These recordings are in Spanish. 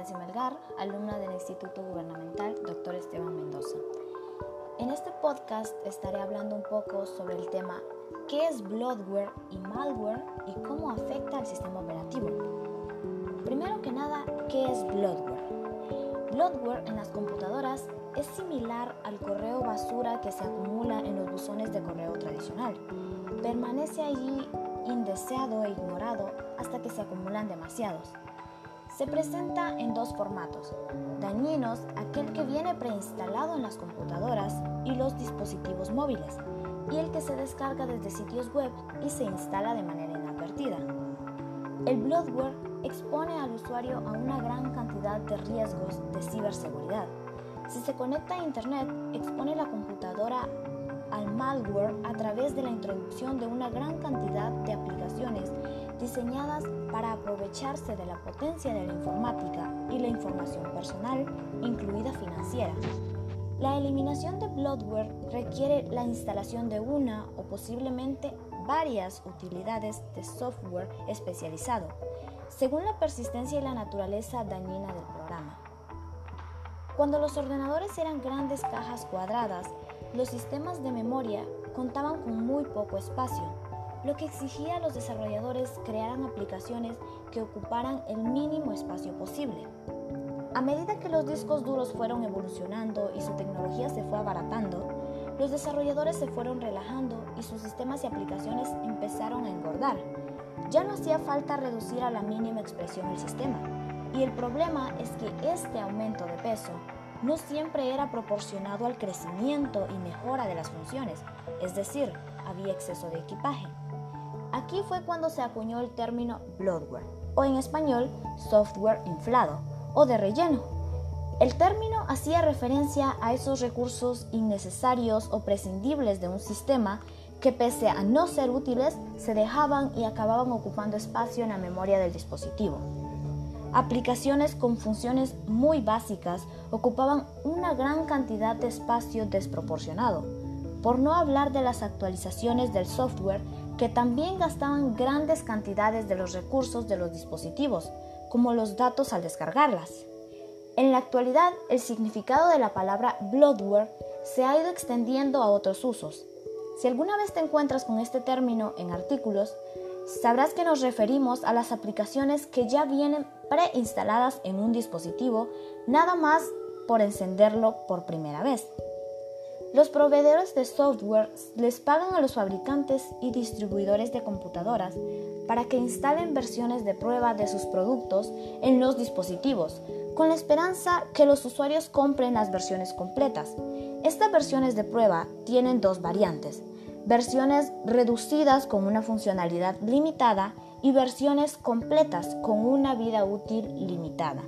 Yancy Melgar, alumna del Instituto Gubernamental Dr. Esteban Mendoza. En este podcast estaré hablando un poco sobre el tema qué es bloodware y malware y cómo afecta al sistema operativo. Primero que nada, ¿qué es bloodware? Bloodware en las computadoras es similar al correo basura que se acumula en los buzones de correo tradicional. Permanece allí indeseado e ignorado hasta que se acumulan demasiados. Se presenta en dos formatos, dañinos, aquel que viene preinstalado en las computadoras y los dispositivos móviles, y el que se descarga desde sitios web y se instala de manera inadvertida. El bloatware expone al usuario a una gran cantidad de riesgos de ciberseguridad. Si se conecta a Internet, expone la computadora al malware a través de la introducción de una gran cantidad de aplicaciones diseñadas para aprovecharse de la potencia de la informática y la información personal, incluida financiera. La eliminación de bloatware requiere la instalación de una o posiblemente varias utilidades de software especializado, según la persistencia y la naturaleza dañina del programa. Cuando los ordenadores eran grandes cajas cuadradas, los sistemas de memoria contaban con muy poco espacio, lo que exigía a los desarrolladores crearan aplicaciones que ocuparan el mínimo espacio posible. A medida que los discos duros fueron evolucionando y su tecnología se fue abaratando, los desarrolladores se fueron relajando y sus sistemas y aplicaciones empezaron a engordar. Ya no hacía falta reducir a la mínima expresión el sistema. Y el problema es que este aumento de peso no siempre era proporcionado al crecimiento y mejora de las funciones, es decir, había exceso de equipaje. Aquí fue cuando se acuñó el término bloatware, o en español, software inflado, o de relleno. El término hacía referencia a esos recursos innecesarios o prescindibles de un sistema que pese a no ser útiles, se dejaban y acababan ocupando espacio en la memoria del dispositivo. Aplicaciones con funciones muy básicas ocupaban una gran cantidad de espacio desproporcionado, por no hablar de las actualizaciones del software que también gastaban grandes cantidades de los recursos de los dispositivos, como los datos al descargarlas. En la actualidad, el significado de la palabra bloatware se ha ido extendiendo a otros usos. Si alguna vez te encuentras con este término en artículos, sabrás que nos referimos a las aplicaciones que ya vienen preinstaladas en un dispositivo, nada más por encenderlo por primera vez. Los proveedores de software les pagan a los fabricantes y distribuidores de computadoras para que instalen versiones de prueba de sus productos en los dispositivos, con la esperanza que los usuarios compren las versiones completas. Estas versiones de prueba tienen dos variantes, versiones reducidas con una funcionalidad limitada y versiones completas con una vida útil limitada.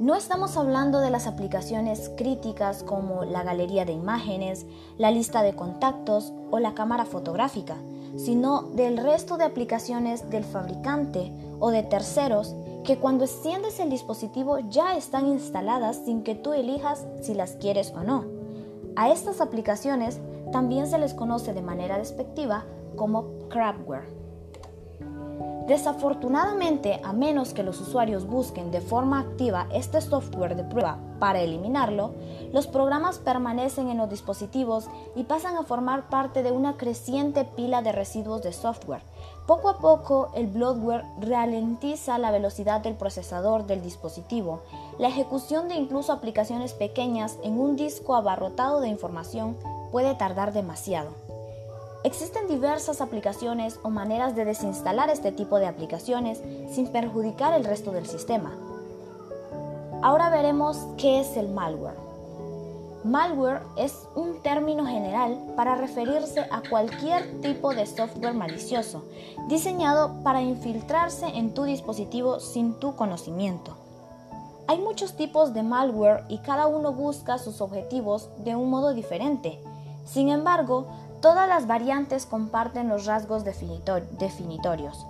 No estamos hablando de las aplicaciones críticas como la galería de imágenes, la lista de contactos o la cámara fotográfica, sino del resto de aplicaciones del fabricante o de terceros que cuando enciendes el dispositivo ya están instaladas sin que tú elijas si las quieres o no. A estas aplicaciones también se les conoce de manera despectiva como crapware. Desafortunadamente, a menos que los usuarios busquen de forma activa este software de prueba para eliminarlo, los programas permanecen en los dispositivos y pasan a formar parte de una creciente pila de residuos de software. Poco a poco, el bloatware ralentiza la velocidad del procesador del dispositivo. La ejecución de incluso aplicaciones pequeñas en un disco abarrotado de información puede tardar demasiado. Existen diversas aplicaciones o maneras de desinstalar este tipo de aplicaciones sin perjudicar el resto del sistema. Ahora veremos qué es el malware. Malware es un término general para referirse a cualquier tipo de software malicioso, diseñado para infiltrarse en tu dispositivo sin tu conocimiento. Hay muchos tipos de malware y cada uno busca sus objetivos de un modo diferente. Sin embargo, Todas las variantes comparten los rasgos definitorios.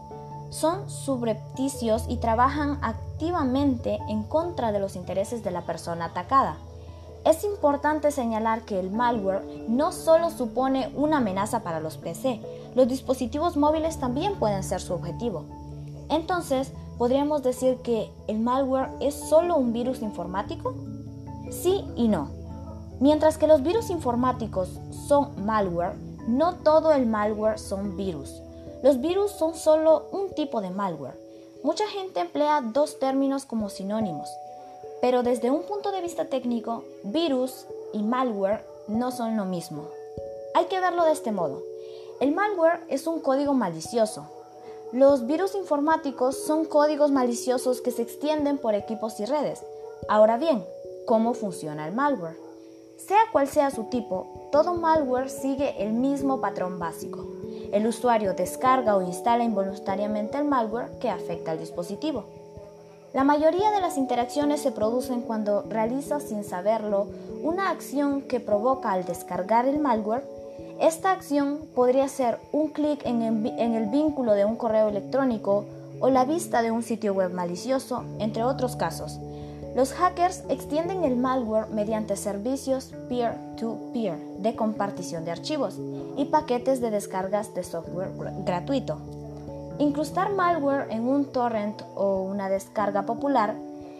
Son subrepticios y trabajan activamente en contra de los intereses de la persona atacada. Es importante señalar que el malware no solo supone una amenaza para los PC, los dispositivos móviles también pueden ser su objetivo. Entonces, ¿podríamos decir que el malware es solo un virus informático? Sí y no. Mientras que los virus informáticos son malware, no todo el malware son virus. Los virus son solo un tipo de malware. Mucha gente emplea dos términos como sinónimos, pero desde un punto de vista técnico, virus y malware no son lo mismo. Hay que verlo de este modo. El malware es un código malicioso. Los virus informáticos son códigos maliciosos que se extienden por equipos y redes. Ahora bien, ¿cómo funciona el malware? Sea cual sea su tipo, todo malware sigue el mismo patrón básico. El usuario descarga o instala involuntariamente el malware que afecta al dispositivo. La mayoría de las interacciones se producen cuando realiza sin saberlo una acción que provoca al descargar el malware. Esta acción podría ser un clic en, el vínculo de un correo electrónico o la vista de un sitio web malicioso, entre otros casos. Los hackers extienden el malware mediante servicios peer-to-peer de compartición de archivos y paquetes de descargas de software gratuito. Incrustar malware en un torrent o una descarga popular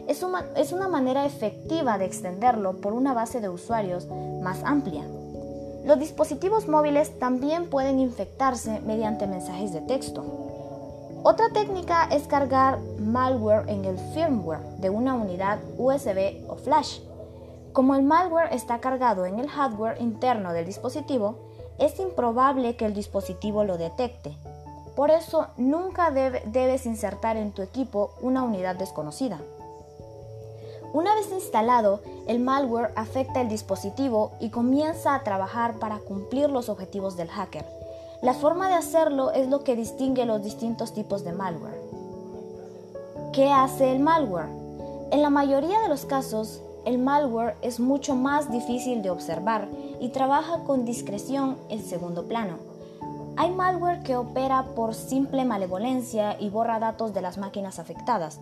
es una, es una manera efectiva de extenderlo por una base de usuarios más amplia. Los dispositivos móviles también pueden infectarse mediante mensajes de texto. Otra técnica es cargar malware en el firmware de una unidad USB o flash. Como el malware está cargado en el hardware interno del dispositivo, es improbable que el dispositivo lo detecte por eso nunca debes insertar en tu equipo una unidad desconocida. Una vez instalado, el malware afecta el dispositivo y comienza a trabajar para cumplir los objetivos del hacker. La forma de hacerlo es lo que distingue los distintos tipos de malware. ¿Qué hace el malware? En la mayoría de los casos, el malware es mucho más difícil de observar y trabaja con discreción en segundo plano. Hay malware que opera por simple malevolencia y borra datos de las máquinas afectadas.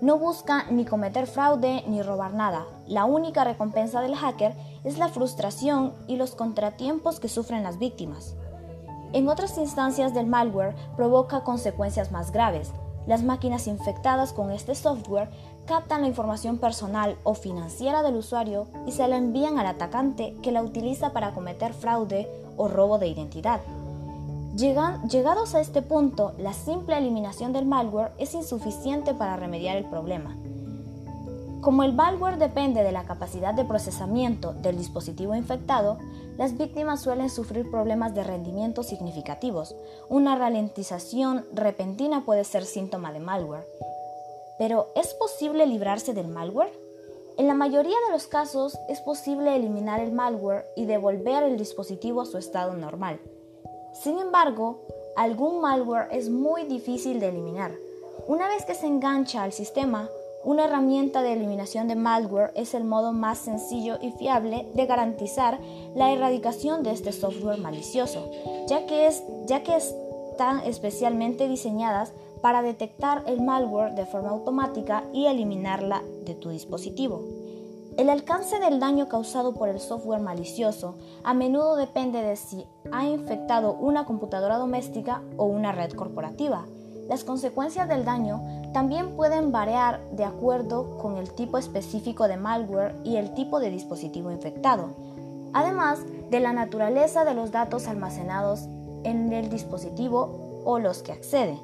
No busca ni cometer fraude ni robar nada. La única recompensa del hacker es la frustración y los contratiempos que sufren las víctimas. En otras instancias del malware provoca consecuencias más graves. Las máquinas infectadas con este software captan la información personal o financiera del usuario y se la envían al atacante que la utiliza para cometer fraude o robo de identidad llegados a este punto, la simple eliminación del malware es insuficiente para remediar el problema. Como el malware depende de la capacidad de procesamiento del dispositivo infectado, las víctimas suelen sufrir problemas de rendimiento significativos. Una ralentización repentina puede ser síntoma de malware. Pero, ¿es posible librarse del malware? En la mayoría de los casos es posible eliminar el malware y devolver el dispositivo a su estado normal. Sin embargo, algún malware es muy difícil de eliminar. Una vez que se engancha al sistema, una herramienta de eliminación de malware es el modo más sencillo y fiable de garantizar la erradicación de este software malicioso, ya que, ya que están especialmente diseñadas para detectar el malware de forma automática y eliminarla de tu dispositivo. El alcance del daño causado por el software malicioso a menudo depende de si ha infectado una computadora doméstica o una red corporativa. Las consecuencias del daño también pueden variar de acuerdo con el tipo específico de malware y el tipo de dispositivo infectado, además de la naturaleza de los datos almacenados en el dispositivo o los que accede.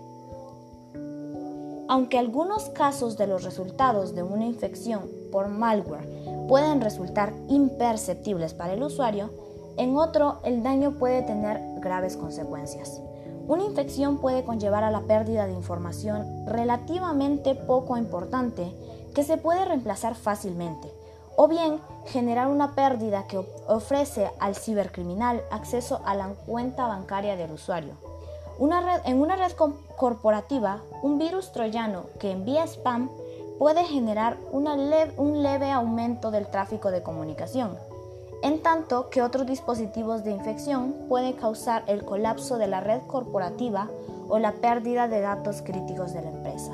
Aunque algunos casos de los resultados de una infección por malware pueden resultar imperceptibles para el usuario, en otro el daño puede tener graves consecuencias. Una infección puede conllevar a la pérdida de información relativamente poco importante que se puede reemplazar fácilmente, o bien generar una pérdida que ofrece al cibercriminal acceso a la cuenta bancaria del usuario. En una red corporativa, un virus troyano que envía spam puede generar un leve aumento del tráfico de comunicación, en tanto que otros dispositivos de infección pueden causar el colapso de la red corporativa o la pérdida de datos críticos de la empresa.